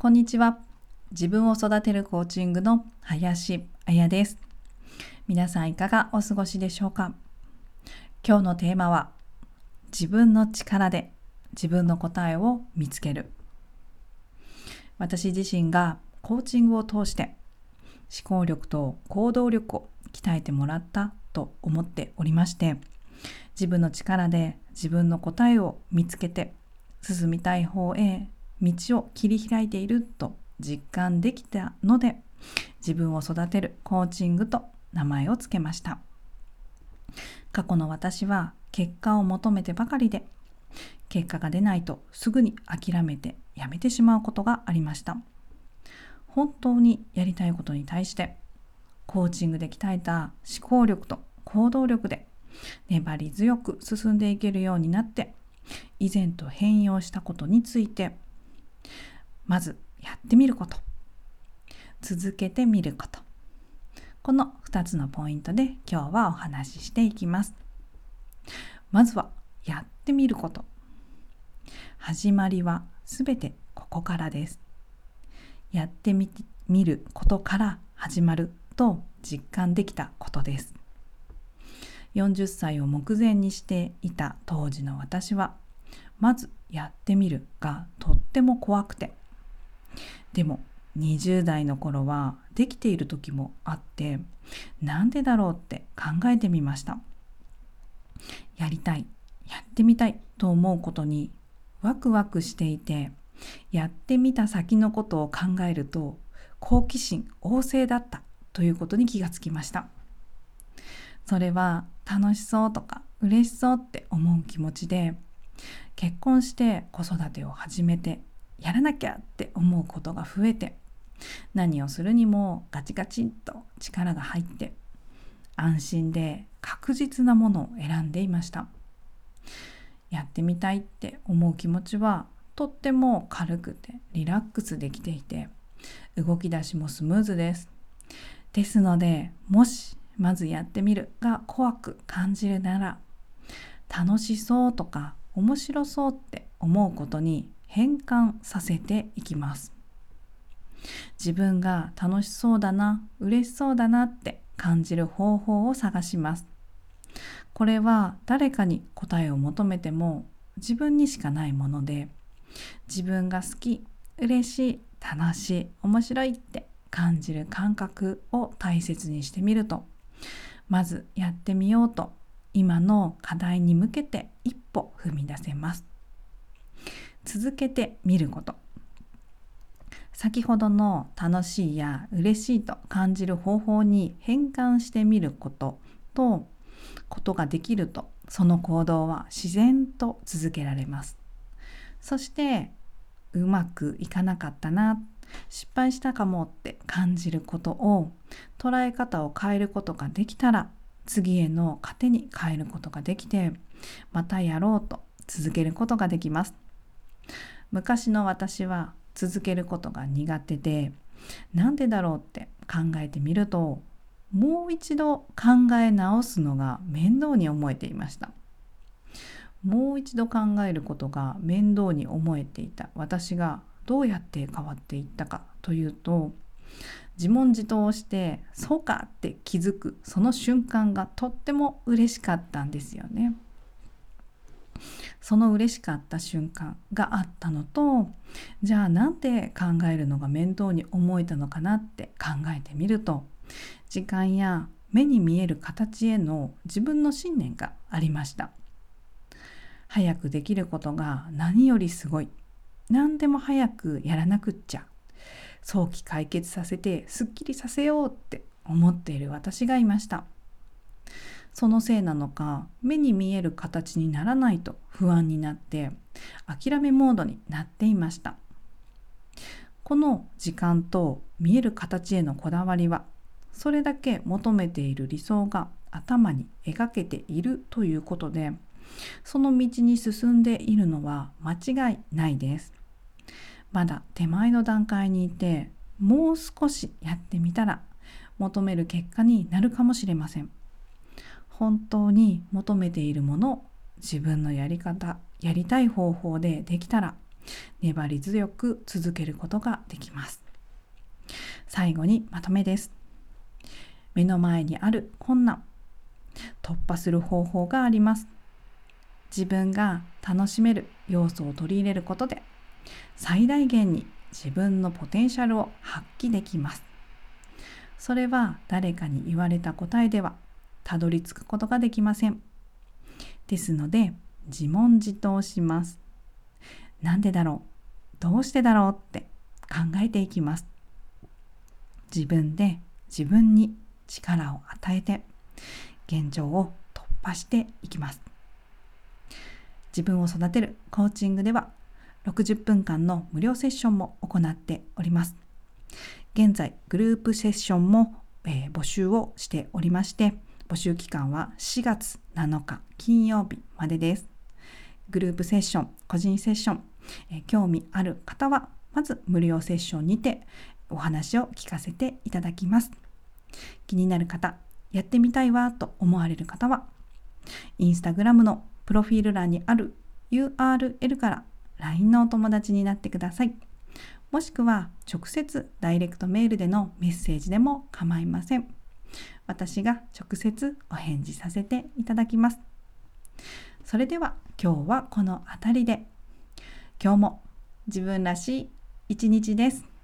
こんにちは。自分を育てるコーチングの林彩です。皆さんいかがお過ごしでしょうか？今日のテーマは自分の力で自分の答えを見つける。私自身がコーチングを通して思考力と行動力を鍛えてもらったと思っておりまして自分の力で自分の答えを見つけて進みたい方へ道を切り開いていると実感できたので自分を育てるコーチングと名前を付けました。過去の私は結果を求めてばかりで結果が出ないとすぐに諦めてやめてしまうことがありました。本当にやりたいことに対してコーチングで鍛えた思考力と行動力で粘り強く進んでいけるようになって以前と変容したことについてまずやってみること。続けてみること。この2つのポイントで今日はお話ししていきます。まずはやってみること。始まりはすべてここからです。やってみることから始まると実感できたことです。40歳を目前にしていた当時の私はまずやってみるがとっても怖くて。でも20代の頃はできている時もあってなんでだろうって考えてみました。やりたいやってみたいと思うことにワクワクしていてやってみた先のことを考えると好奇心旺盛だったということに気がつきました。それは楽しそうとか嬉しそうって思う気持ちで結婚して子育てを始めてやらなきゃって思うことが増えて何をするにもガチガチンと力が入って安心で確実なものを選んでいました。やってみたいって思う気持ちはとっても軽くてリラックスできていて動き出しもスムーズです。ですのでもしまずやってみるが怖く感じるなら楽しそうとか面白そうって思うことに変換させていきます。自分が楽しそうだな嬉しそうだなって感じる方法を探します。これは誰かに答えを求めても自分にしかないもので自分が好き嬉しい楽しい面白いって感じる感覚を大切にしてみるとまずやってみようと今の課題に向けて一歩踏み出せます。続けてみること。先ほどの楽しいや嬉しいと感じる方法に変換してみることとことができるとその行動は自然と続けられます。そしてうまくいかなかったな失敗したかもって感じることを捉え方を変えることができたら次への糧に変えることができてまたやろうと続けることができます。昔の私は続けることが苦手でなんでだろうって考えてみるともう一度考え直すのが面倒に思えていましたもう一度考えることが面倒に思えていた私がどうやって変わっていったかというと自問自答をしてそうかって気づくその瞬間がとっても嬉しかったんですよね。その嬉しかった瞬間があったのとじゃあなんで考えるのが面倒に思えたのかなって考えてみると時間や目に見える形への自分の信念がありました。早くできることが何よりすごい。何でも早くやらなくっちゃ。早期解決させてすっきりさせようって思っている私がいました。そのせいなのか目に見える形にならないと不安になって諦めモードになっていました。この時間と見える形へのこだわりはそれだけ求めている理想が頭に描けているということでその道に進んでいるのは間違いないです。まだ手前の段階にいてもう少しやってみたら求める結果になるかもしれません。本当に求めているもの自分のやり方やりたい方法でできたら粘り強く続けることができます。最後にまとめです。目の前にある困難突破する方法があります。自分が楽しめる要素を取り入れることで最大限に自分のポテンシャルを発揮できます。それは誰かに言われた答えではたどり着くことができません。ですので自問自答します。なんでだろう？どうしてだろうって考えていきます。自分で自分に力を与えて現状を突破していきます。自分を育てるコーチングでは60分間の無料セッションも行っております。現在グループセッションも、えー、募集をしておりまして募集期間は4月7日金曜日までですグループセッション個人セッション、え、興味ある方はまず無料セッションにてお話を聞かせていただきます気になる方やってみたいわと思われる方はインスタグラムのプロフィール欄にある URL から LINE のお友達になってください。もしくは直接ダイレクトメールでのメッセージでも構いません。私が直接お返事させていただきます。それでは今日はこの辺りで今日も自分らしい一日です。